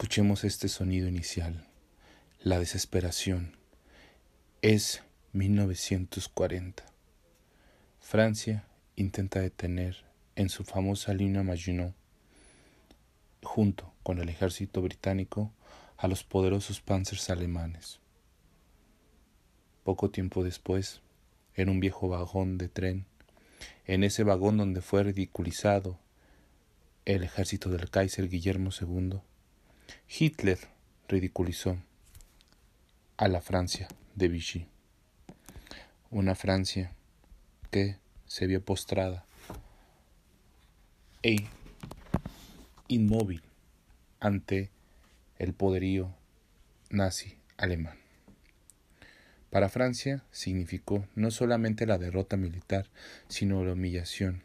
Escuchemos este sonido inicial, la desesperación. Es 1940. Francia intenta detener en su famosa línea Maginot, junto con el ejército británico, a los poderosos panzers alemanes. Poco tiempo después, en un viejo vagón de tren, en ese vagón donde fue ridiculizado el ejército del Kaiser Guillermo II, Hitler ridiculizó a la Francia de Vichy, una Francia que se vio postrada e inmóvil ante el poderío nazi alemán. Para Francia significó no solamente la derrota militar, sino la humillación.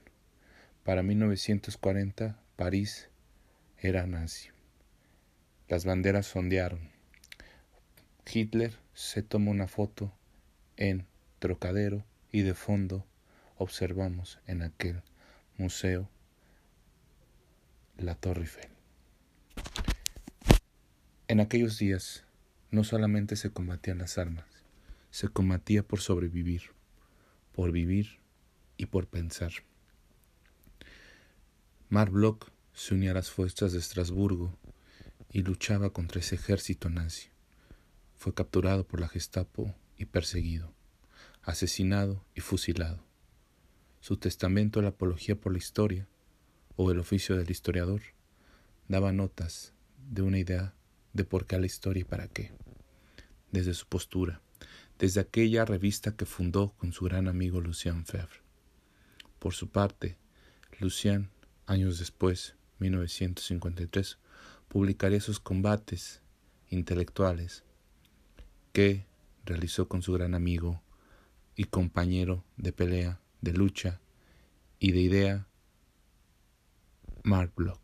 Para 1940 París era nazi. Las banderas ondearon. Hitler se tomó una foto en Trocadero y de fondo observamos en aquel museo la Torre Eiffel. En aquellos días no solamente se combatían las armas, se combatía por sobrevivir, por vivir y por pensar. Mark Bloch se unía a las fuerzas de Estrasburgo y luchaba contra ese ejército nazi. Fue capturado por la Gestapo y perseguido, asesinado y fusilado. Su testamento, la apología por la historia, o el oficio del historiador, daba notas de una idea de por qué la historia y para qué, desde su postura, desde aquella revista que fundó con su gran amigo Lucien Febvre. Por su parte, Lucien, años después, 1953, publicaría sus combates intelectuales que realizó con su gran amigo y compañero de pelea, de lucha y de idea, Mark Bloch.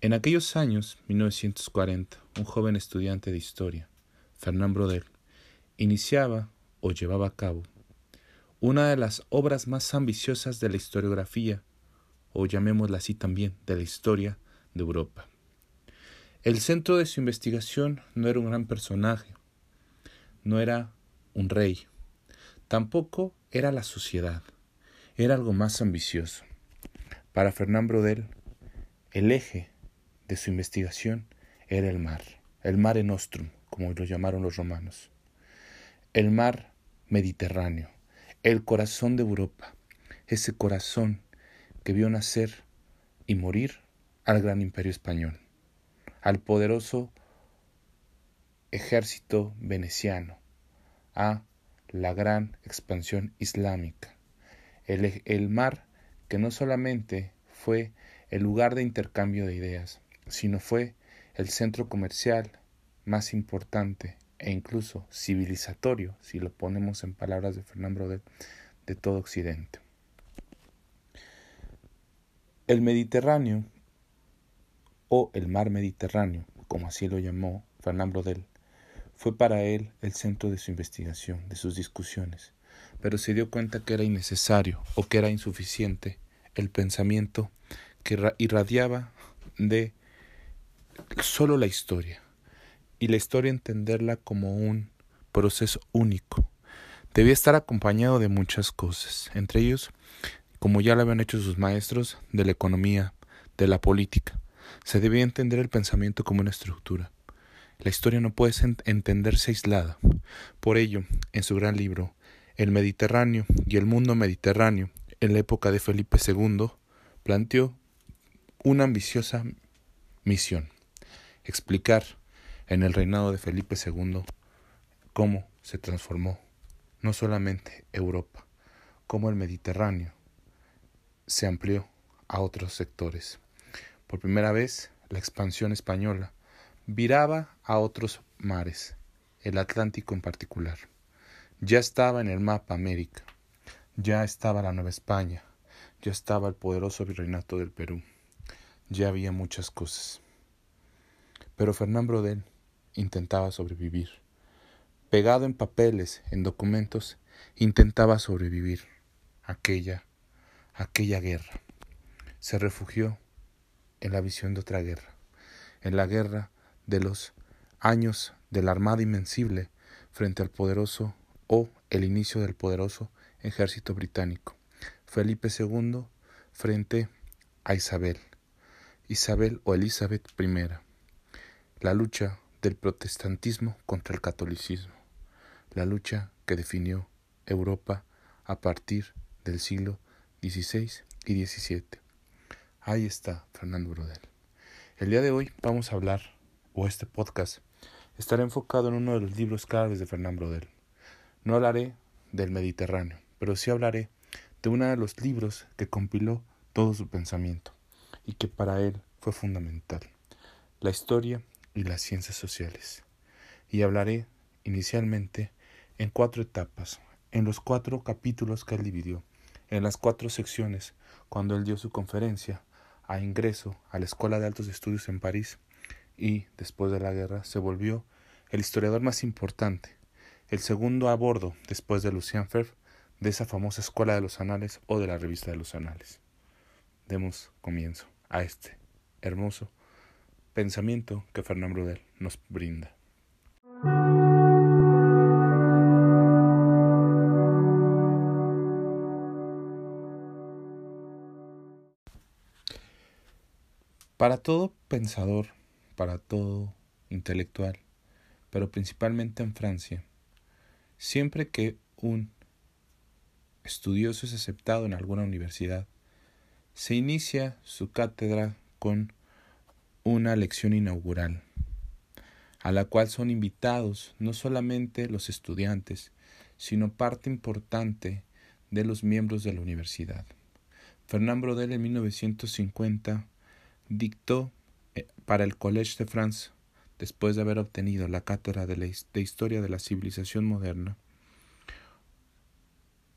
En aquellos años, 1940, un joven estudiante de historia, Fernand Brodel, iniciaba o llevaba a cabo una de las obras más ambiciosas de la historiografía, o llamémosla así también, de la historia de Europa. El centro de su investigación no era un gran personaje, no era un rey, tampoco era la sociedad, era algo más ambicioso. Para Fernand Brodel, el eje de su investigación era el mar, el mare nostrum, como lo llamaron los romanos, el mar Mediterráneo, el corazón de Europa, ese corazón que vio nacer y morir al gran imperio español, al poderoso ejército veneciano, a la gran expansión islámica, el, el mar que no solamente fue el lugar de intercambio de ideas, sino fue el centro comercial más importante e incluso civilizatorio, si lo ponemos en palabras de Fernando Brodel, de todo Occidente. El Mediterráneo, o el mar Mediterráneo, como así lo llamó Fernand Brodel, fue para él el centro de su investigación, de sus discusiones, pero se dio cuenta que era innecesario o que era insuficiente el pensamiento que irradiaba de solo la historia, y la historia entenderla como un proceso único. Debía estar acompañado de muchas cosas, entre ellos, como ya lo habían hecho sus maestros, de la economía, de la política. Se debía entender el pensamiento como una estructura. La historia no puede entenderse aislada. Por ello, en su gran libro, El Mediterráneo y el mundo mediterráneo, en la época de Felipe II, planteó una ambiciosa misión explicar en el reinado de Felipe II cómo se transformó no solamente Europa, cómo el Mediterráneo se amplió a otros sectores. Por primera vez, la expansión española viraba a otros mares, el Atlántico en particular. Ya estaba en el mapa América, ya estaba la Nueva España, ya estaba el poderoso virreinato del Perú, ya había muchas cosas. Pero Fernán Brodel intentaba sobrevivir. Pegado en papeles, en documentos, intentaba sobrevivir aquella, aquella guerra. Se refugió en la visión de otra guerra, en la guerra de los años de la Armada Invencible frente al poderoso o el inicio del poderoso ejército británico. Felipe II frente a Isabel. Isabel o Elizabeth I. La lucha del protestantismo contra el catolicismo. La lucha que definió Europa a partir del siglo XVI y XVII. Ahí está Fernando Brodel. El día de hoy vamos a hablar, o este podcast, estará enfocado en uno de los libros claves de Fernando Brodel. No hablaré del Mediterráneo, pero sí hablaré de uno de los libros que compiló todo su pensamiento y que para él fue fundamental, la historia y las ciencias sociales. Y hablaré inicialmente en cuatro etapas, en los cuatro capítulos que él dividió, en las cuatro secciones, cuando él dio su conferencia a ingreso a la Escuela de Altos Estudios en París y, después de la guerra, se volvió el historiador más importante, el segundo a bordo, después de Lucien Febvre, de esa famosa Escuela de los Anales o de la Revista de los Anales. Demos comienzo a este hermoso pensamiento que Fernand Brudel nos brinda. Para todo pensador, para todo intelectual, pero principalmente en Francia, siempre que un estudioso es aceptado en alguna universidad, se inicia su cátedra con una lección inaugural, a la cual son invitados no solamente los estudiantes, sino parte importante de los miembros de la universidad. Fernand Brodel en 1950 dictó eh, para el Collège de France, después de haber obtenido la cátedra de, Historia de la Civilización Moderna,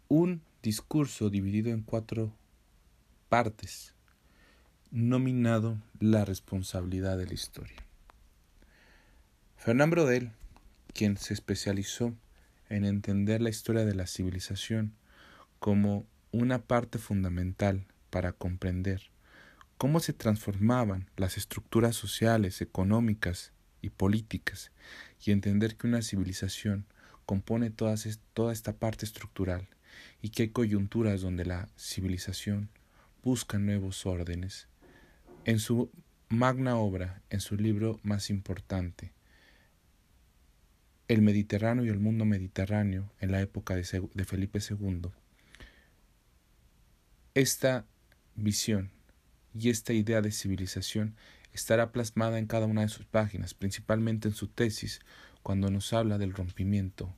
un discurso dividido en cuatro partes, nominado La responsabilidad de la historia. Fernand Brodel, quien se especializó en entender la historia de la civilización como una parte fundamental para comprender cómo se transformaban las estructuras sociales, económicas y políticas, y entender que una civilización compone toda esta parte estructural y que hay coyunturas donde la civilización busca nuevos órdenes. En su magna obra, en su libro más importante, El Mediterráneo y el mundo mediterráneo en la época de, de Felipe II, esta visión y esta idea de civilización estará plasmada en cada una de sus páginas, principalmente en su tesis, cuando nos habla del rompimiento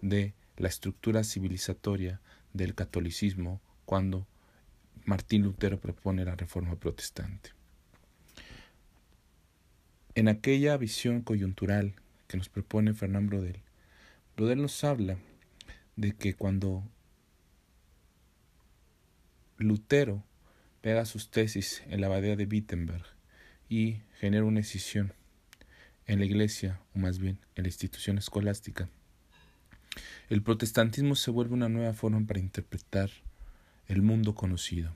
de la estructura civilizatoria del catolicismo, cuando Martín Lutero propone la reforma protestante. En aquella visión coyuntural que nos propone Fernán Brodel, Brodel nos habla de que cuando Lutero pega sus tesis en la abadía de Wittenberg y genera una escisión en la iglesia, o más bien en la institución escolástica. El protestantismo se vuelve una nueva forma para interpretar el mundo conocido.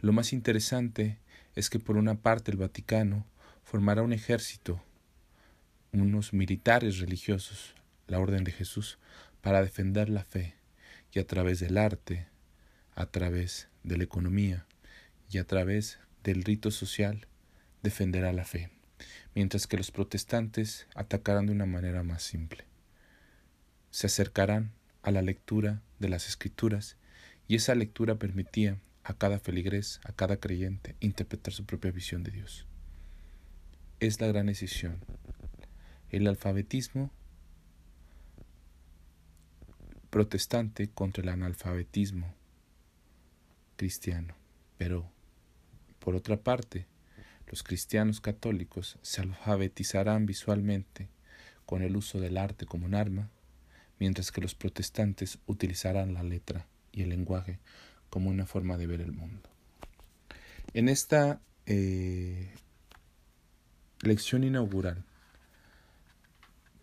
Lo más interesante es que por una parte el Vaticano formará un ejército, unos militares religiosos, la Orden de Jesús, para defender la fe y a través del arte, a través de la economía y a través del rito social defenderá la fe, mientras que los protestantes atacarán de una manera más simple. Se acercarán a la lectura de las escrituras y esa lectura permitía a cada feligrés, a cada creyente, interpretar su propia visión de Dios. Es la gran decisión. El alfabetismo protestante contra el analfabetismo cristiano. Pero, por otra parte, los cristianos católicos se alfabetizarán visualmente con el uso del arte como un arma, mientras que los protestantes utilizarán la letra y el lenguaje como una forma de ver el mundo. En esta eh, lección inaugural,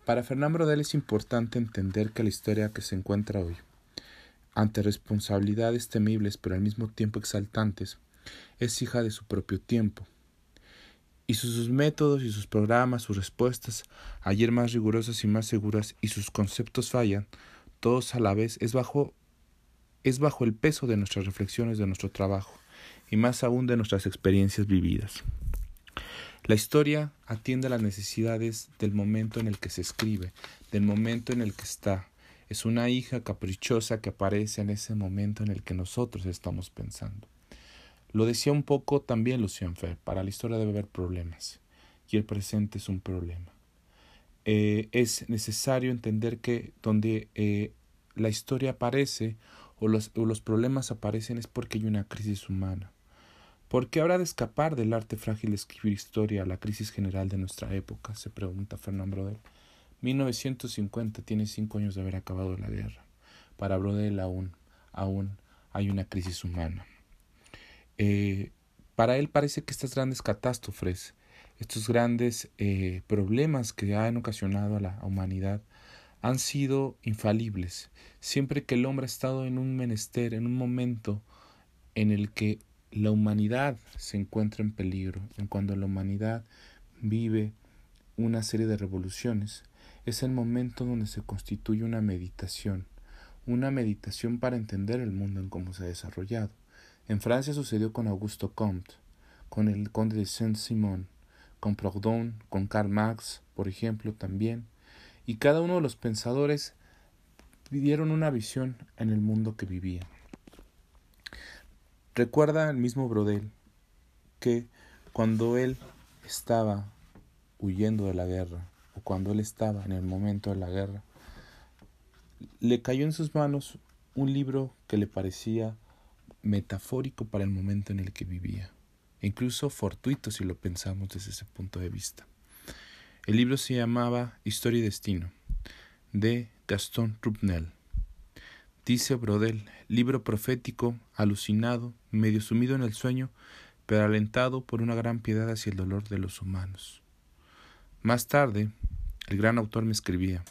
para Fernán Brodel es importante entender que la historia que se encuentra hoy ante responsabilidades temibles pero al mismo tiempo exaltantes, es hija de su propio tiempo y sus métodos y sus programas, sus respuestas, ayer más rigurosas y más seguras, y sus conceptos fallan, todos a la vez, es bajo, es bajo el peso de nuestras reflexiones, de nuestro trabajo, y más aún de nuestras experiencias vividas. La historia atiende a las necesidades del momento en el que se escribe, del momento en el que está. Es una hija caprichosa que aparece en ese momento en el que nosotros estamos pensando. Lo decía un poco también Lucien Fer, para la historia debe haber problemas, y el presente es un problema. Eh, es necesario entender que donde eh, la historia aparece o los, problemas aparecen es porque hay una crisis humana. ¿Por habrá de escapar del arte frágil de escribir historia a la crisis general de nuestra época? se pregunta Fernand Brodel. 1950 tiene cinco años de haber acabado la guerra. Para Brodel aún, aún hay una crisis humana. Eh, para él parece que estas grandes catástrofes, estos grandes eh, problemas que han ocasionado a la humanidad, han sido infalibles. Siempre que el hombre ha estado en un menester, en un momento en el que la humanidad se encuentra en peligro, en cuando la humanidad vive una serie de revoluciones, es el momento donde se constituye una meditación, una meditación para entender el mundo en cómo se ha desarrollado. En Francia sucedió con Augusto Comte, con el conde de Saint-Simon, con Proudhon, con Karl Marx, por ejemplo, también, y cada uno de los pensadores pidieron una visión en el mundo que vivía. Recuerda el mismo Brodel que cuando él estaba huyendo de la guerra, o cuando él estaba en el momento de la guerra, le cayó en sus manos un libro que le parecía metafórico para el momento en el que vivía, incluso fortuito si lo pensamos desde ese punto de vista. El libro se llamaba Historia y Destino, de Gaston Rupnel. Dice Brodel, libro profético, alucinado, medio sumido en el sueño, pero alentado por una gran piedad hacia el dolor de los humanos. Más tarde, el gran autor me escribía,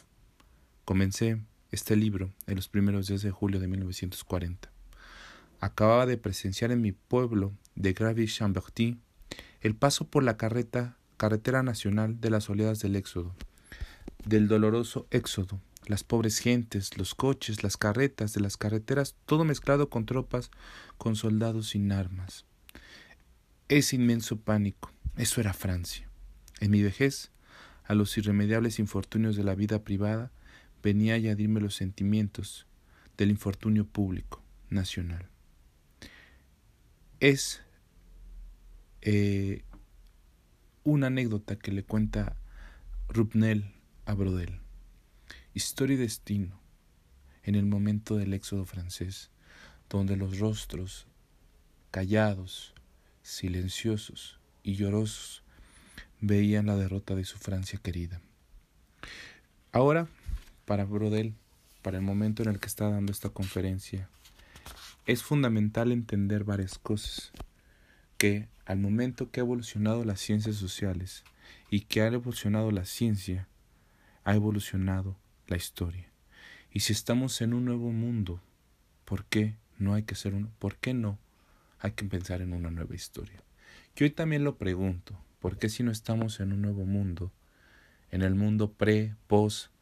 comencé este libro en los primeros días de julio de 1940. Acababa de presenciar en mi pueblo de Gravy-Chamberty el paso por la carreta, carretera nacional de las oleadas del éxodo, del doloroso éxodo, las pobres gentes, los coches, las carretas de las carreteras, todo mezclado con tropas, con soldados sin armas. Ese inmenso pánico, eso era Francia. En mi vejez, a los irremediables infortunios de la vida privada, venía a añadirme los sentimientos del infortunio público, nacional es eh, una anécdota que le cuenta Rupnel a Brodel. Historia y destino en el momento del éxodo francés, donde los rostros callados, silenciosos y llorosos veían la derrota de su Francia querida. Ahora, para Brodel, para el momento en el que está dando esta conferencia, es fundamental entender varias cosas, que al momento que ha evolucionado las ciencias sociales y que ha evolucionado la ciencia, ha evolucionado la historia. Y si estamos en un nuevo mundo, ¿por qué no hay que hacer un por qué no hay que pensar en una nueva historia? Yo hoy también lo pregunto, ¿por qué si no estamos en un nuevo mundo, en el mundo pre, post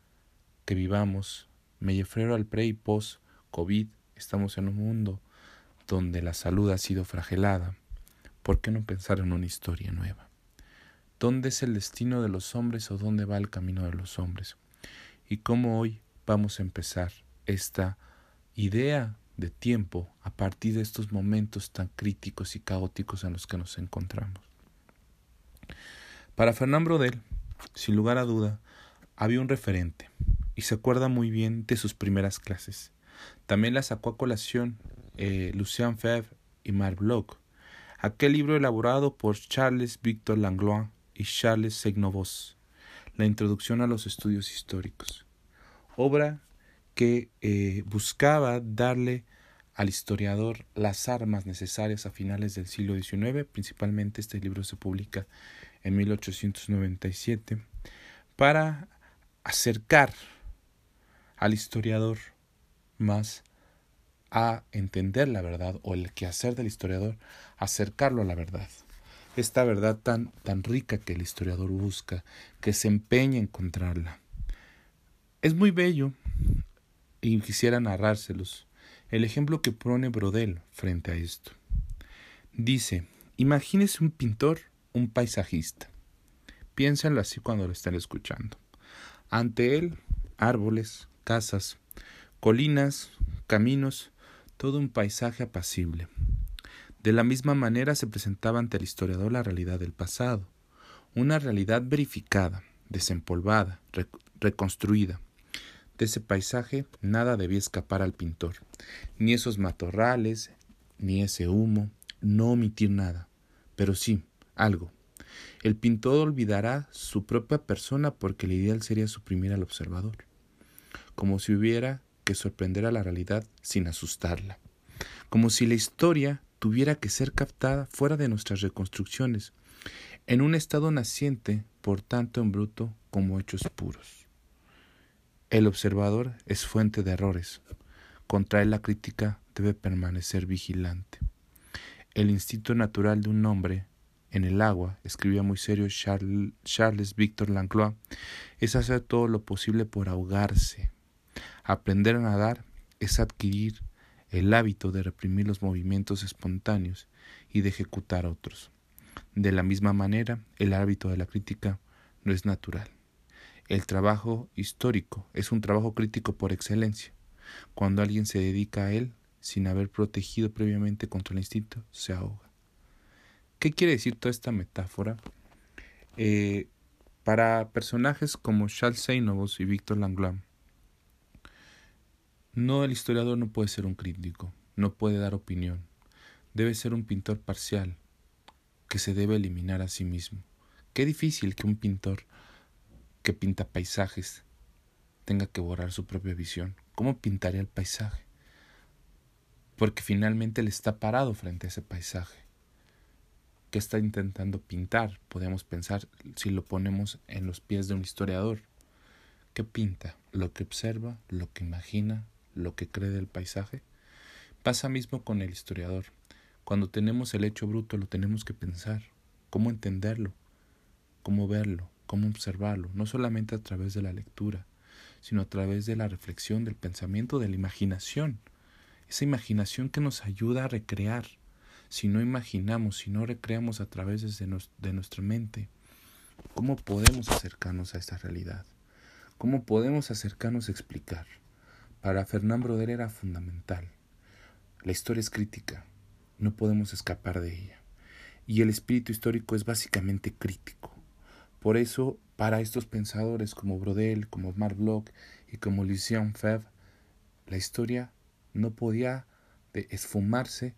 que vivamos, me refiero al pre y post COVID, Estamos en un mundo donde la salud ha sido fragelada. ¿Por qué no pensar en una historia nueva? ¿Dónde es el destino de los hombres o dónde va el camino de los hombres? Y cómo hoy vamos a empezar esta idea de tiempo a partir de estos momentos tan críticos y caóticos en los que nos encontramos. Para Fernand Brodel, sin lugar a duda, había un referente y se acuerda muy bien de sus primeras clases. También la sacó a colación eh, Lucien Febvre y Marc Bloch, aquel libro elaborado por Charles Victor Langlois y Charles Segnovos, La Introducción a los Estudios Históricos, obra que eh, buscaba darle al historiador las armas necesarias a finales del siglo XIX, principalmente este libro se publica en 1897, para acercar al historiador más a entender la verdad o el quehacer del historiador, acercarlo a la verdad. esta verdad tan, tan rica que el historiador busca, que se empeña en encontrarla. Es muy bello y quisiera narrárselos. El ejemplo que pone Brodel frente a esto. Dice, imagínese un pintor, un paisajista. Piénsenlo así cuando lo estén escuchando. Ante él, árboles, casas, colinas, caminos, todo un paisaje apacible. De la misma manera se presentaba ante el historiador la realidad del pasado, una realidad verificada, desempolvada, reconstruida. De ese paisaje nada debía escapar al pintor, ni esos matorrales, ni ese humo, no omitir nada, pero sí, algo. El pintor olvidará su propia persona porque el ideal sería suprimir al observador, como si hubiera que sorprender a la realidad sin asustarla, como si la historia tuviera que ser captada fuera de nuestras reconstrucciones, en un estado naciente, por tanto en bruto como hechos puros. El observador es fuente de errores. Contra él la crítica debe permanecer vigilante. El instinto natural de un hombre en el agua, escribía muy serio Charles, Charles Victor Langlois, es hacer todo lo posible por ahogarse. Aprender a nadar es adquirir el hábito de reprimir los movimientos espontáneos y de ejecutar otros. De la misma manera, el hábito de la crítica no es natural. El trabajo histórico es un trabajo crítico por excelencia. Cuando alguien se dedica a él sin haber protegido previamente contra el instinto, se ahoga. ¿Qué quiere decir toda esta metáfora? Eh, para personajes como Charles Seinovos y Víctor Langlois, no, el historiador no puede ser un crítico, no puede dar opinión. Debe ser un pintor parcial, que se debe eliminar a sí mismo. Qué difícil que un pintor que pinta paisajes tenga que borrar su propia visión. ¿Cómo pintaría el paisaje? Porque finalmente él está parado frente a ese paisaje. ¿Qué está intentando pintar? Podemos pensar si lo ponemos en los pies de un historiador. ¿Qué pinta? Lo que observa, lo que imagina, lo que cree del paisaje? Pasa mismo con el historiador. Cuando tenemos el hecho bruto lo tenemos que pensar, cómo entenderlo, cómo verlo, cómo observarlo, no solamente a través de la lectura, sino a través de la reflexión, del pensamiento, de la imaginación. Esa imaginación que nos ayuda a recrear. Si no imaginamos, si no recreamos a través de nuestra mente, ¿cómo podemos acercarnos a esta realidad? ¿Cómo podemos acercarnos a explicar? Para Fernán Broder era fundamental. La historia es crítica, no podemos escapar de ella. Y el espíritu histórico es básicamente crítico. Por eso, para estos pensadores como Brodel, como Marc Bloch y como Lucien Febvre, la historia no podía esfumarse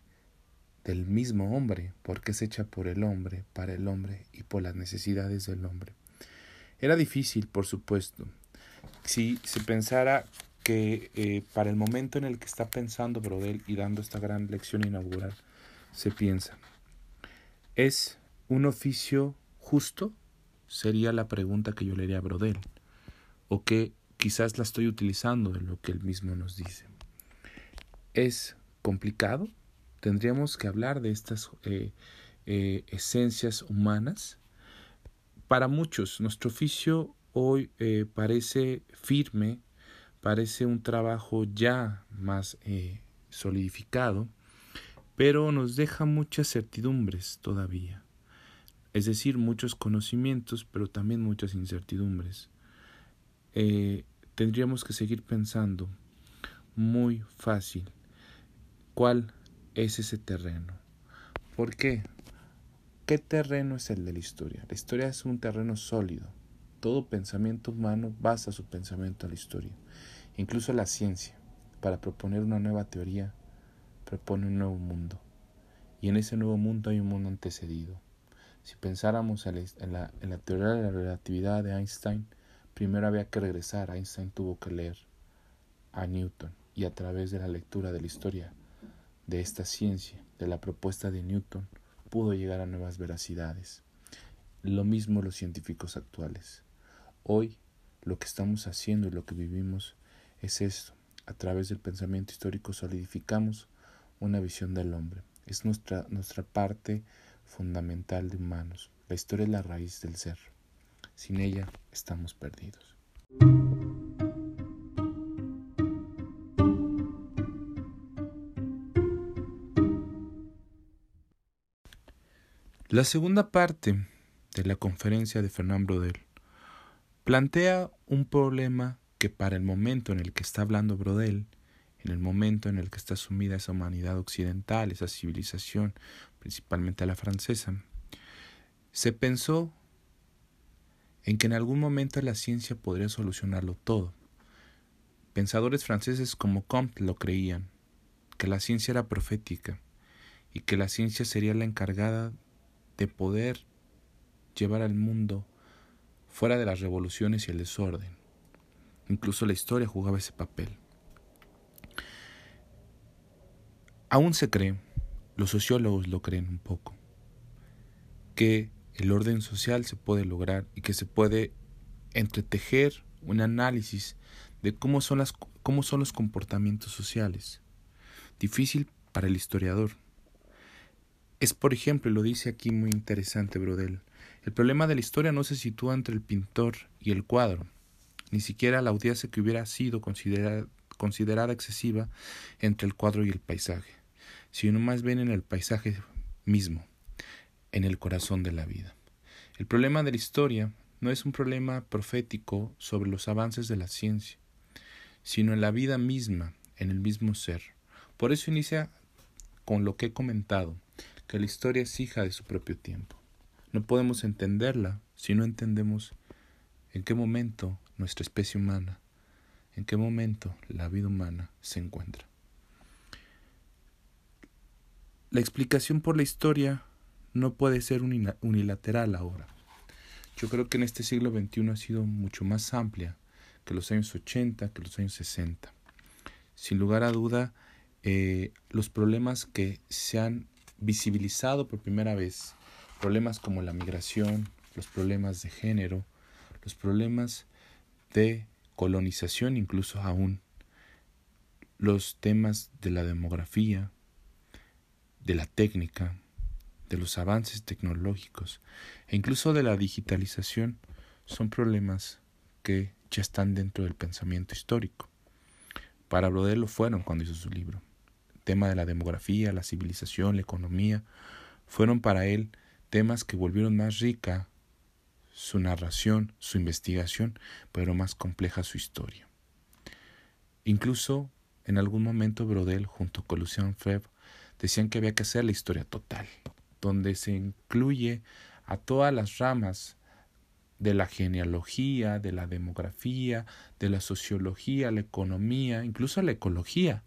del mismo hombre, porque es hecha por el hombre, para el hombre y por las necesidades del hombre. Era difícil, por supuesto. Si se pensara que eh, para el momento en el que está pensando Brodel y dando esta gran lección inaugural, se piensa, ¿es un oficio justo? Sería la pregunta que yo le haría a Brodel, o que quizás la estoy utilizando de lo que él mismo nos dice. ¿Es complicado? Tendríamos que hablar de estas eh, eh, esencias humanas. Para muchos, nuestro oficio hoy parece firme, parece un trabajo ya más eh, solidificado, pero nos deja muchas certidumbres todavía. Es decir, muchos conocimientos, pero también muchas incertidumbres. Eh, tendríamos que seguir pensando muy fácil cuál es ese terreno. ¿Por qué? ¿Qué terreno es el de la historia? La historia es un terreno sólido. Todo pensamiento humano basa su pensamiento en la historia. Incluso la ciencia, para proponer una nueva teoría, propone un nuevo mundo. Y en ese nuevo mundo hay un mundo antecedido. Si pensáramos en la, en la teoría de la relatividad de Einstein, primero había que regresar. Einstein tuvo que leer a Newton y a través de la lectura de la historia de esta ciencia, de la propuesta de Newton, pudo llegar a nuevas veracidades. Lo mismo los científicos actuales. Hoy lo que estamos haciendo y lo que vivimos es esto. A través del pensamiento histórico solidificamos una visión del hombre. Es nuestra, nuestra parte fundamental de humanos. La historia es la raíz del ser. Sin ella estamos perdidos. La segunda parte de la conferencia de Fernand Brodel plantea un problema que para el momento en el que está hablando Brodel, en el momento en el que está sumida esa humanidad occidental, esa civilización, principalmente la francesa, se pensó en que en algún momento la ciencia podría solucionarlo todo. Pensadores franceses como Comte lo creían, que la ciencia era profética y que la ciencia sería la encargada de poder llevar al mundo fuera de las revoluciones y el desorden. Incluso la historia jugaba ese papel. Aún se cree, los sociólogos lo creen un poco, que el orden social se puede lograr y que se puede entretejer un análisis de cómo son, las, cómo son los comportamientos sociales. Difícil para el historiador, es, por ejemplo, lo dice aquí muy interesante Brodel, el problema de la historia no se sitúa entre el pintor y el cuadro, ni siquiera la audiencia que hubiera sido considerada, considerada excesiva entre el cuadro y el paisaje, sino más bien en el paisaje mismo, en el corazón de la vida. El problema de la historia no es un problema profético sobre los avances de la ciencia, sino en la vida misma, en el mismo ser. Por eso inicia con lo que he comentado, que la historia es hija de su propio tiempo. No podemos entenderla si no entendemos en qué momento nuestra especie humana, en qué momento la vida humana se encuentra. La explicación por la historia no puede ser unilateral ahora. Yo creo que en este siglo XXI ha sido mucho más amplia que los años 80, que los años 60. Sin lugar a duda, eh, los problemas que se han visibilizado por primera vez problemas como la migración, los problemas de género, los problemas de colonización incluso aún, los temas de la demografía, de la técnica, de los avances tecnológicos e incluso de la digitalización son problemas que ya están dentro del pensamiento histórico. Para Brodel lo fueron cuando hizo su libro tema de la demografía, la civilización, la economía, fueron para él temas que volvieron más rica su narración, su investigación, pero más compleja su historia. Incluso en algún momento Brodel junto con Lucien Febvre decían que había que hacer la historia total, donde se incluye a todas las ramas de la genealogía, de la demografía, de la sociología, la economía, incluso la ecología,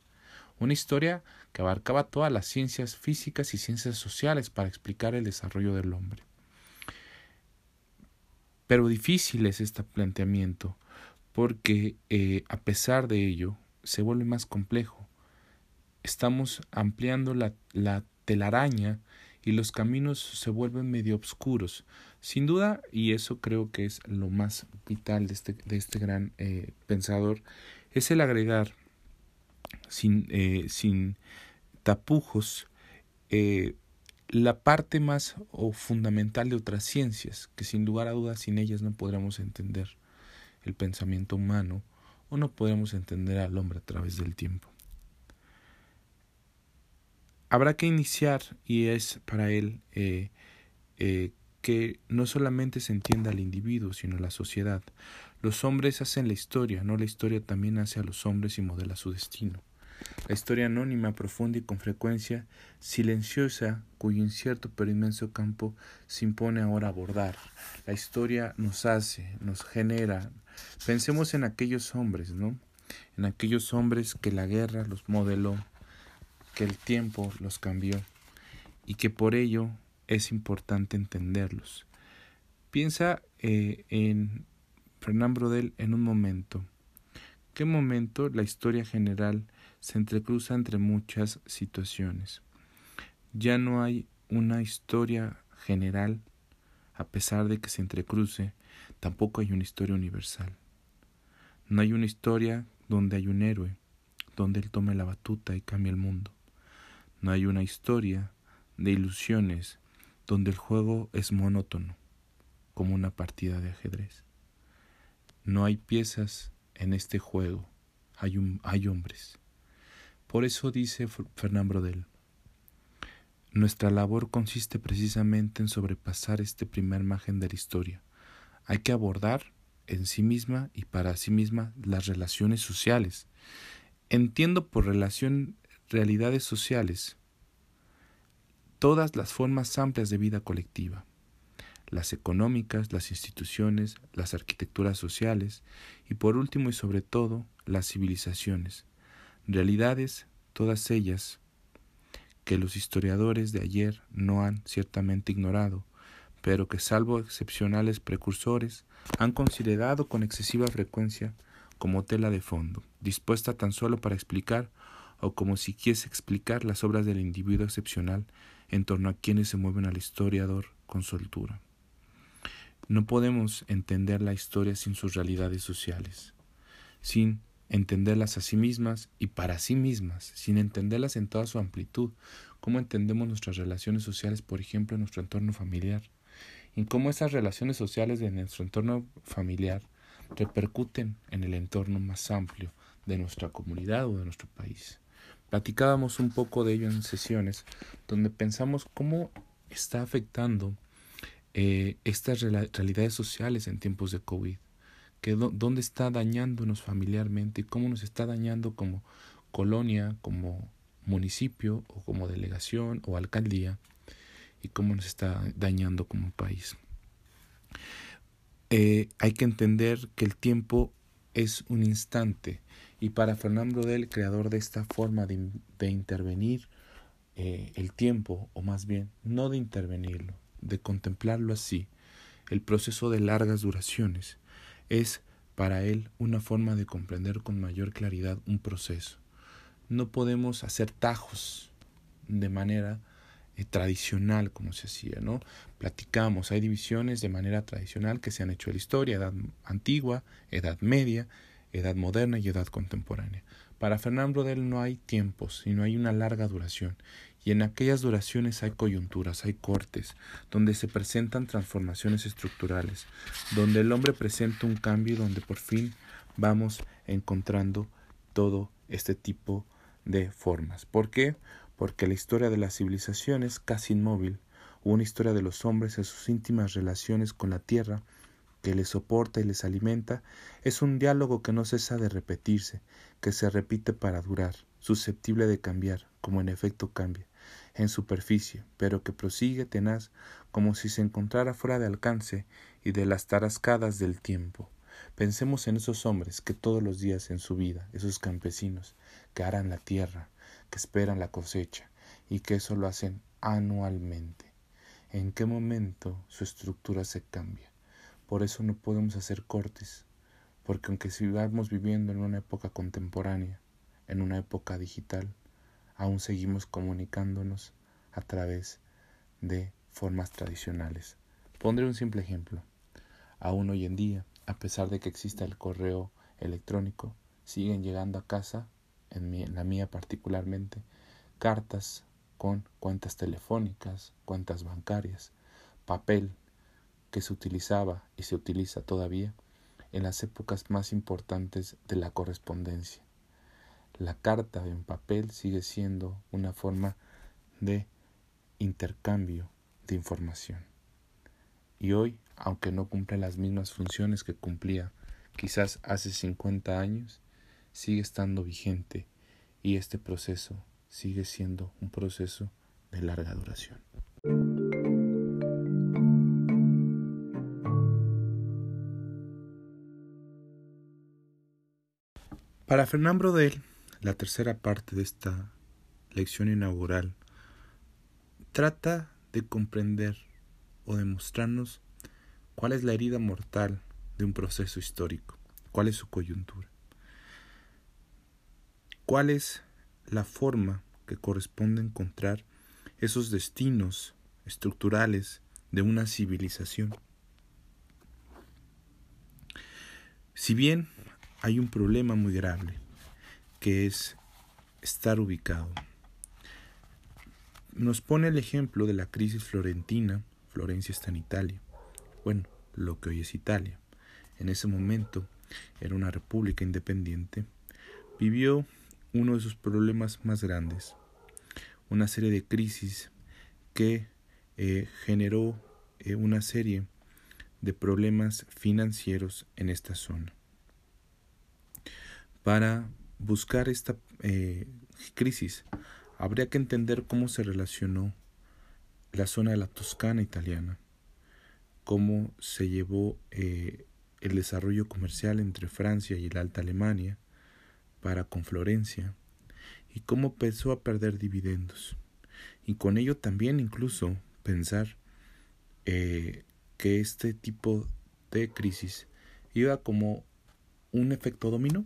una historia que abarcaba todas las ciencias físicas y ciencias sociales para explicar el desarrollo del hombre. Pero difícil es este planteamiento porque eh, a pesar de ello se vuelve más complejo. Estamos ampliando la, la telaraña y los caminos se vuelven medio oscuros. Sin duda, y eso creo que es lo más vital de este, de este gran eh, pensador, es el agregar sin, eh, sin tapujos, eh, la parte más o fundamental de otras ciencias, que sin lugar a dudas sin ellas no podremos entender el pensamiento humano o no podremos entender al hombre a través del tiempo. Habrá que iniciar, y es para él, eh, que no solamente se entienda al individuo, sino a la sociedad. Los hombres hacen la historia, no la historia también hace a los hombres y modela su destino. La historia anónima, profunda y con frecuencia silenciosa, cuyo incierto pero inmenso campo se impone ahora abordar. La historia nos hace, nos genera. Pensemos en aquellos hombres, ¿no? En aquellos hombres que la guerra los modeló, que el tiempo los cambió y que por ello es importante entenderlos. Piensa eh, en Fernand Brodel en un momento. ¿Qué momento la historia general se entrecruza entre muchas situaciones. Ya no hay una historia general, a pesar de que se entrecruce, tampoco hay una historia universal. No hay una historia donde hay un héroe, donde él tome la batuta y cambie el mundo. No hay una historia de ilusiones donde el juego es monótono, como una partida de ajedrez. No hay piezas en este juego, hay, hay hombres. Por eso dice Fernán Brodel, nuestra labor consiste precisamente en sobrepasar este primer margen de la historia. Hay que abordar en sí misma y para sí misma las relaciones sociales. Entiendo por relación realidades sociales. Todas las formas amplias de vida colectiva, las económicas, las instituciones, las arquitecturas sociales y por último y sobre todo las civilizaciones, realidades, todas ellas, que los historiadores de ayer no han ciertamente ignorado, pero que salvo excepcionales precursores han considerado con excesiva frecuencia como tela de fondo, dispuesta tan solo para explicar o como si quise explicar las obras del individuo excepcional en torno a quienes se mueven al historiador con soltura. No podemos entender la historia sin sus realidades sociales, sin entenderlas a sí mismas y para sí mismas, sin entenderlas en toda su amplitud, cómo entendemos nuestras relaciones sociales, por ejemplo, en nuestro entorno familiar, y cómo esas relaciones sociales de nuestro entorno familiar repercuten en el entorno más amplio de nuestra comunidad o de nuestro país. Platicábamos un poco de ello en sesiones donde pensamos cómo está afectando eh, estas realidades sociales en tiempos de COVID que dónde está dañándonos familiarmente y cómo nos está dañando como colonia, como municipio o como delegación o alcaldía y cómo nos está dañando como país. Eh, hay que entender que el tiempo es un instante y para Fernando Del, creador de esta forma de, intervenir eh, el tiempo, o más bien no de intervenirlo, de contemplarlo así, el proceso de largas duraciones, es para él una forma de comprender con mayor claridad un proceso. No podemos hacer tajos de manera eh, tradicional como se hacía, ¿no? Platicamos, hay divisiones de manera tradicional que se han hecho en la historia, edad antigua, edad media, edad moderna y edad contemporánea. Para Fernando Brodel no hay tiempos, sino hay una larga duración, y en aquellas duraciones hay coyunturas, hay cortes, donde se presentan transformaciones estructurales, donde el hombre presenta un cambio y donde por fin vamos encontrando todo este tipo de formas. ¿Por qué? Porque la historia de la civilización es casi inmóvil, una historia de los hombres en sus íntimas relaciones con la tierra, que les soporta y les alimenta, es un diálogo que no cesa de repetirse, que se repite para durar, susceptible de cambiar, como en efecto cambia, en superficie, pero que prosigue tenaz como si se encontrara fuera de alcance y de las tarascadas del tiempo. Pensemos en esos hombres que todos los días en su vida, esos campesinos, que aran la tierra, que esperan la cosecha, y que eso lo hacen anualmente. ¿En qué momento su estructura se cambia? Por eso no podemos hacer cortes, porque aunque sigamos viviendo en una época contemporánea, en una época digital, aún seguimos comunicándonos a través de formas tradicionales. Pondré un simple ejemplo. Aún hoy en día, a pesar de que exista el correo electrónico, siguen llegando a casa, en, la mía particularmente, cartas con cuentas telefónicas, cuentas bancarias, papel que se utilizaba y se utiliza todavía en las épocas más importantes de la correspondencia la carta en papel sigue siendo una forma de intercambio de información. Y hoy, aunque no cumple las mismas funciones que cumplía quizás hace 50 años, sigue estando vigente y este proceso sigue siendo un proceso de larga duración. Para Fernando Brodel, la tercera parte de esta lección inaugural trata de comprender o de mostrarnos cuál es la herida mortal de un proceso histórico, cuál es su coyuntura, cuál es la forma que corresponde encontrar esos destinos estructurales de una civilización. Si bien hay un problema muy grave que es estar ubicado. nos pone el ejemplo de la crisis florentina. Florencia está en Italia. Bueno, lo que hoy es Italia. En ese momento era una república independiente. Vivió uno de sus problemas más grandes, una serie de crisis que eh, generó eh, una serie de problemas financieros en esta zona. Para buscar esta eh, crisis, habría que entender cómo se relacionó la zona de la Toscana italiana, cómo se llevó el desarrollo comercial entre Francia y la Alta Alemania, para con Florencia y cómo empezó a perder dividendos. Y con ello también incluso pensar eh, que este tipo de crisis iba como un efecto dominó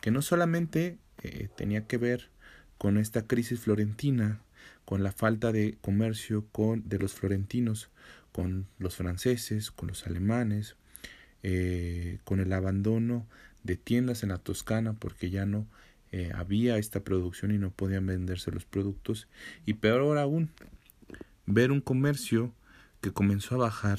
que no solamente eh, tenía que ver con esta crisis florentina con la falta de comercio con de los florentinos con los franceses con los alemanes eh, con el abandono de tiendas en la Toscana porque ya no eh, había esta producción y no podían venderse los productos. Y peor aún, ver un comercio que comenzó a bajar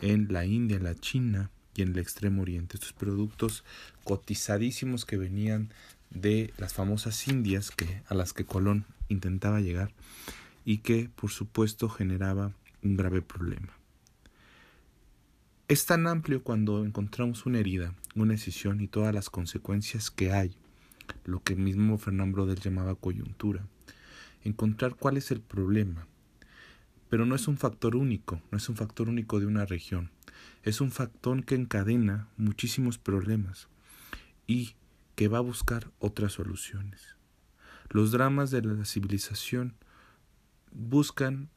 en la India, la China y en el Extremo Oriente. Estos productos cotizadísimos que venían de las famosas Indias que, a las que Colón intentaba llegar y que por supuesto generaba un grave problema. Es tan amplio cuando encontramos una herida, una decisión y todas las consecuencias que hay, lo que mismo Fernán Brodel llamaba coyuntura. Encontrar cuál es el problema. Pero no es un factor único, no es un factor único de una región, es un factor que encadena muchísimos problemas y que va a buscar otras soluciones. Los dramas de la civilización buscan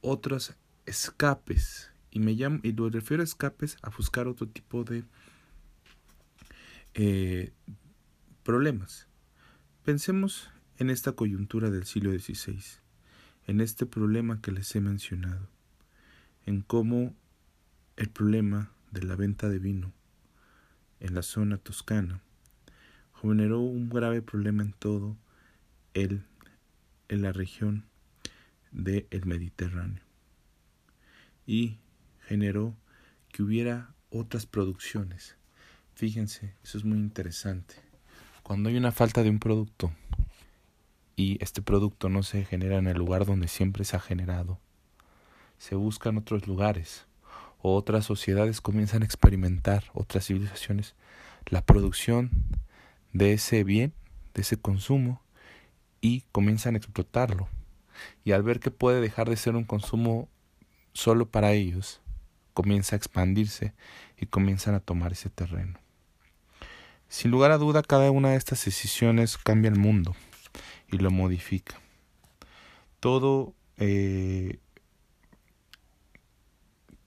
otros escapes y me llamo, y lo refiero a escapes a buscar otro tipo de eh, problemas. Pensemos en esta coyuntura del siglo XVI, en este problema que les he mencionado, en cómo el problema de la venta de vino en la zona toscana generó un grave problema en todo el en la región del Mediterráneo. Y generó que hubiera otras producciones. Fíjense, eso es muy interesante. Cuando hay una falta de un producto y este producto no se genera en el lugar donde siempre se ha generado, se buscan otros lugares otras sociedades comienzan a experimentar, otras civilizaciones, la producción de ese bien, de ese consumo y comienzan a explotarlo. Y al ver que puede dejar de ser un consumo solo para ellos, comienza a expandirse y comienzan a tomar ese terreno. Sin lugar a duda, cada una de estas decisiones cambia el mundo y lo modifica. Todo, eh,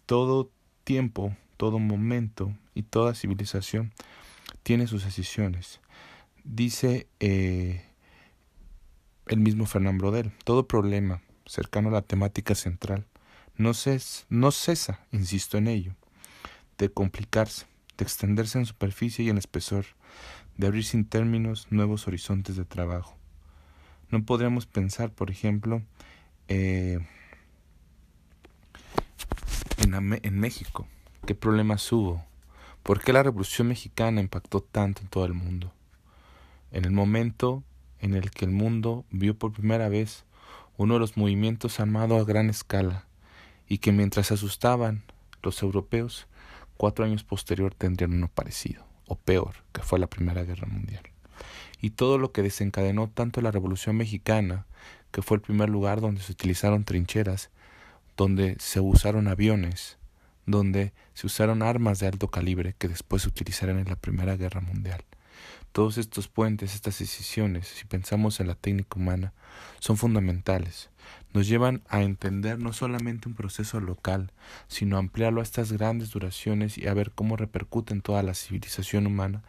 todo tiempo, todo momento y toda civilización tiene sus decisiones. Dice eh, el mismo Fernán Brodel, todo problema cercano a la temática central no, no cesa, insisto en ello, de complicarse, de extenderse en superficie y en espesor, de abrir sin términos nuevos horizontes de trabajo. No podríamos pensar, por ejemplo, eh, en, México. ¿Qué problemas hubo? ¿Por qué la Revolución Mexicana impactó tanto en todo el mundo? En el momento en el que el mundo vio por primera vez uno de los movimientos armados a gran escala, y que mientras asustaban los europeos, cuatro años posterior tendrían uno parecido, o peor, que fue la Primera Guerra Mundial. Y todo lo que desencadenó tanto la Revolución Mexicana, que fue el primer lugar donde se utilizaron trincheras, donde se usaron aviones, donde se usaron armas de alto calibre que después se utilizaron en la Primera Guerra Mundial. Todos estos puentes, estas decisiones, si pensamos en la técnica humana, son fundamentales nos llevan a entender no solamente un proceso local, sino ampliarlo a estas grandes duraciones y a ver cómo repercute en toda la civilización humana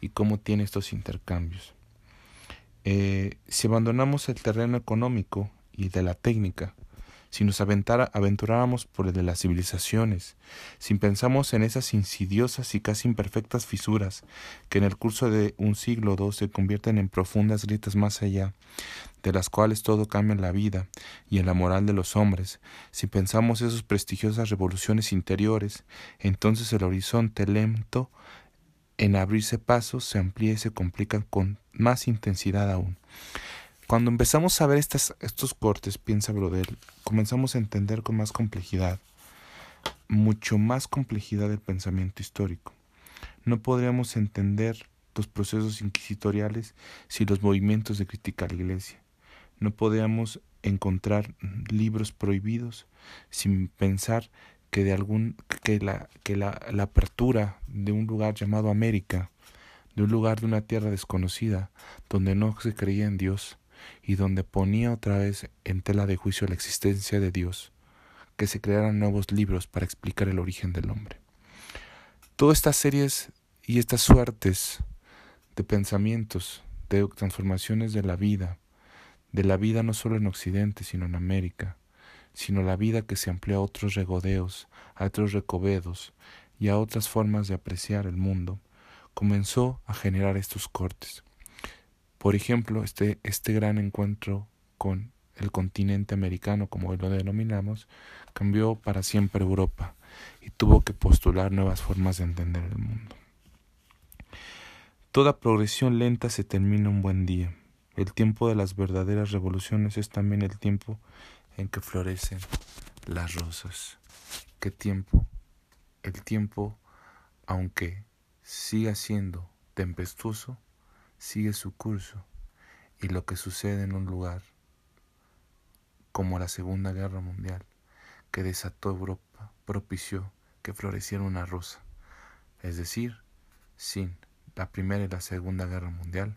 y cómo tiene estos intercambios. Eh, si abandonamos el terreno económico y de la técnica, si nos aventuráramos por el de las civilizaciones, si pensamos en esas insidiosas y casi imperfectas fisuras que en el curso de un siglo o dos se convierten en profundas grietas más allá de las cuales todo cambia en la vida y en la moral de los hombres, si pensamos esas prestigiosas revoluciones interiores, entonces el horizonte lento en abrirse pasos se amplía y se complica con más intensidad aún. Cuando empezamos a ver estas, estos cortes, piensa Brodel, comenzamos a entender con más complejidad, mucho más complejidad del pensamiento histórico. No podríamos entender los procesos inquisitoriales sin los movimientos de crítica a la Iglesia. No podíamos encontrar libros prohibidos sin pensar que de algún que la que la, la apertura de un lugar llamado América, de un lugar de una tierra desconocida, donde no se creía en Dios y donde ponía otra vez en tela de juicio la existencia de Dios, que se crearan nuevos libros para explicar el origen del hombre. Todas estas series y estas suertes de pensamientos, de transformaciones de la vida, de la vida no solo en Occidente, sino en América, sino la vida que se amplió a otros regodeos, a otros recovedos y a otras formas de apreciar el mundo, comenzó a generar estos cortes. Por ejemplo, este, este gran encuentro con el continente americano, como hoy lo denominamos, cambió para siempre Europa y tuvo que postular nuevas formas de entender el mundo. Toda progresión lenta se termina un buen día. El tiempo de las verdaderas revoluciones es también el tiempo en que florecen las rosas. ¿Qué tiempo? El tiempo, aunque siga siendo tempestuoso, sigue su curso y lo que sucede en un lugar como la Segunda Guerra Mundial, que desató Europa, propició que floreciera una rosa, es decir, sin la Primera y la Segunda Guerra Mundial,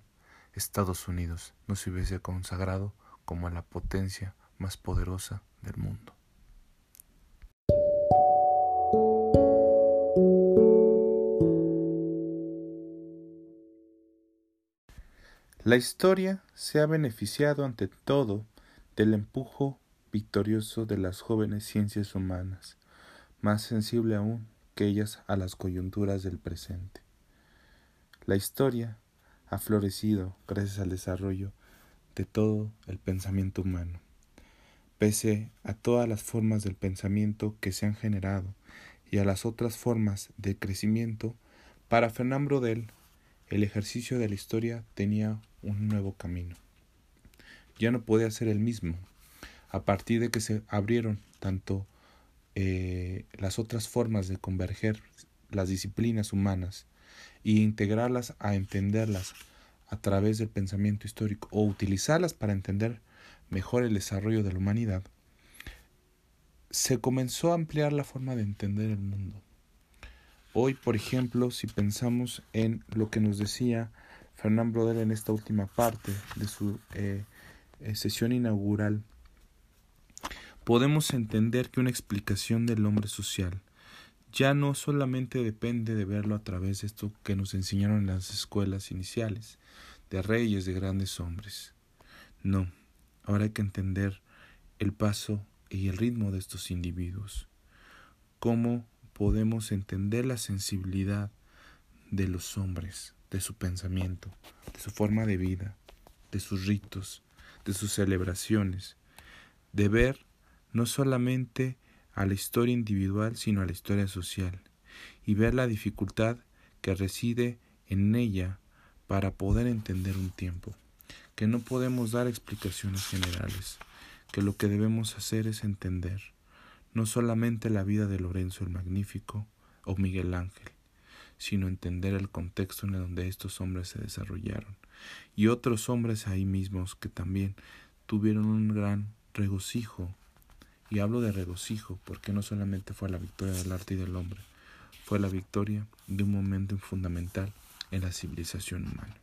Estados Unidos no se hubiese consagrado como la potencia más poderosa del mundo. La historia se ha beneficiado ante todo del empujo victorioso de las jóvenes ciencias humanas, más sensible aún que ellas a las coyunturas del presente. La historia ha florecido gracias al desarrollo de todo el pensamiento humano. Pese a todas las formas del pensamiento que se han generado y a las otras formas de crecimiento, para Fernand Brodel el ejercicio de la historia tenía un nuevo camino. Ya no podía ser el mismo, a partir de que se abrieron tanto eh, las otras formas de converger las disciplinas humanas y integrarlas a entenderlas a través del pensamiento histórico o utilizarlas para entender mejor el desarrollo de la humanidad, se comenzó a ampliar la forma de entender el mundo. Hoy, por ejemplo, si pensamos en lo que nos decía Fernand Brodel en esta última parte de su eh, eh, sesión inaugural, podemos entender que una explicación del hombre social ya no solamente depende de verlo a través de esto que nos enseñaron en las escuelas iniciales, de reyes, de grandes hombres. No, ahora hay que entender el paso y el ritmo de estos individuos. Cómo podemos entender la sensibilidad de los hombres, de su pensamiento, de su forma de vida, de sus ritos, de sus celebraciones, de ver no solamente a la historia individual, sino a la historia social, y ver la dificultad que reside en ella para poder entender un tiempo, que no podemos dar explicaciones generales, que lo que debemos hacer es entender no solamente la vida de Lorenzo el Magnífico o Miguel Ángel, sino entender el contexto en el donde estos hombres se desarrollaron, y otros hombres ahí mismos que también tuvieron un gran regocijo y hablo de regocijo porque no solamente fue la victoria del arte y del hombre, fue la victoria de un momento fundamental en la civilización humana.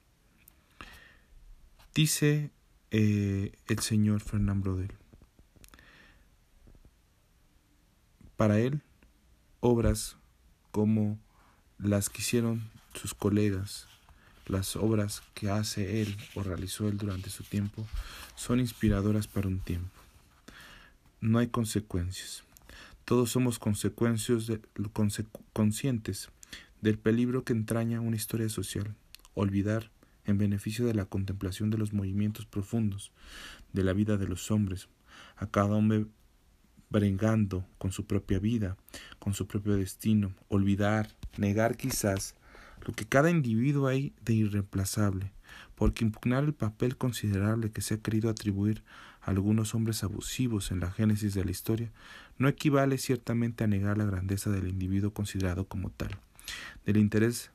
Dice eh, el señor Fernand Brodel, para él, obras como las que hicieron sus colegas, las obras que hace él o realizó él durante su tiempo, son inspiradoras para un tiempo no hay consecuencias. Todos somos consecuencias de, conscientes del peligro que entraña una historia social. Olvidar en beneficio de la contemplación de los movimientos profundos de la vida de los hombres, a cada hombre brengando con su propia vida, con su propio destino, olvidar, negar quizás lo que cada individuo hay de irreemplazable, porque impugnar el papel considerable que se ha querido atribuir a algunos hombres abusivos en la génesis de la historia no equivale ciertamente a negar la grandeza del individuo considerado como tal, del interés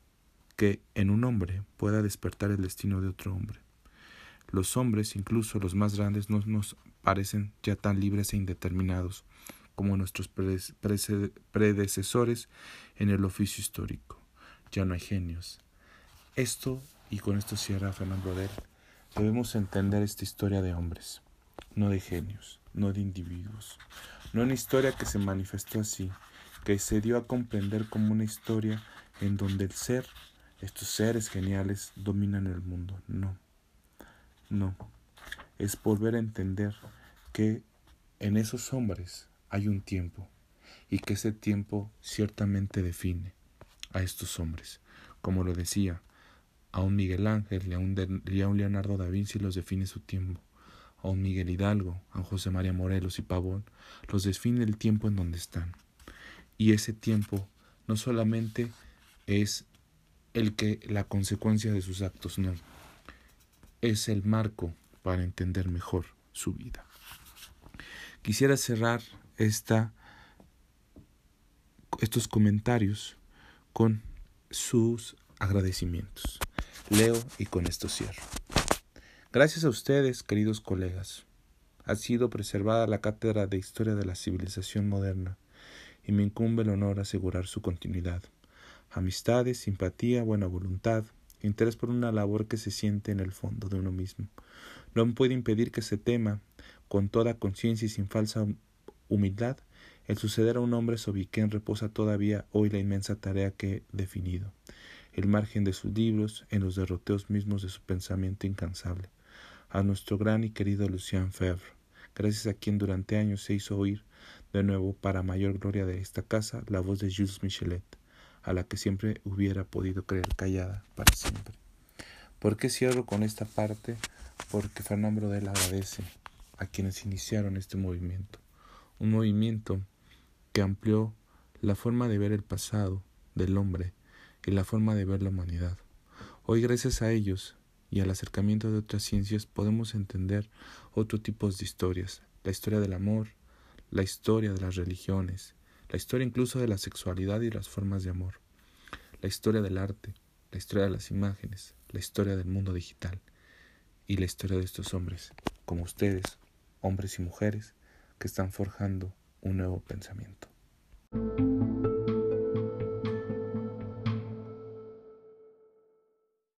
que en un hombre pueda despertar el destino de otro hombre. Los hombres, incluso los más grandes, no nos parecen ya tan libres e indeterminados como nuestros predecesores en el oficio histórico. Ya no hay genios. Esto, y con esto cierra Fernando Brodel, debemos entender esta historia de hombres, no de genios, no de individuos, no una historia que se manifestó así, que se dio a comprender como una historia en donde el ser, estos seres geniales, dominan el mundo. No, no, es volver a entender que en esos hombres hay un tiempo y que ese tiempo ciertamente define a estos hombres. Como lo decía, a un Miguel Ángel y a un, Leonardo da Vinci los define su tiempo. A un Miguel Hidalgo, a un José María Morelos y Pavón los define el tiempo en donde están. Y ese tiempo no solamente es el que la consecuencia de sus actos, no. Es el marco para entender mejor su vida. Quisiera cerrar esta, estos comentarios con sus agradecimientos. Leo y con esto cierro. Gracias a ustedes, queridos colegas. Ha sido preservada la cátedra de Historia de la Civilización Moderna y me incumbe el honor asegurar su continuidad. Amistades, simpatía, buena voluntad, interés por una labor que se siente en el fondo de uno mismo. No puede impedir que se tema, con toda conciencia y sin falsa humildad, el suceder a un hombre sobre quien reposa todavía hoy la inmensa tarea que he definido, el margen de sus libros, en los derroteos mismos de su pensamiento incansable. A nuestro gran y querido Lucien Febvre, gracias a quien durante años se hizo oír de nuevo, para mayor gloria de esta casa, la voz de Jules Michelet, a la que siempre hubiera podido creer callada para siempre. ¿Por qué cierro con esta parte? Porque Fernando Brodel agradece a quienes iniciaron este movimiento, un movimiento que amplió la forma de ver el pasado del hombre y la forma de ver la humanidad. Hoy gracias a ellos y al acercamiento de otras ciencias podemos entender otro tipo de historias, la historia del amor, la historia de las religiones, la historia incluso de la sexualidad y las formas de amor, la historia del arte, la historia de las imágenes, la historia del mundo digital y la historia de estos hombres, como ustedes, hombres y mujeres, que están forjando un nuevo pensamiento.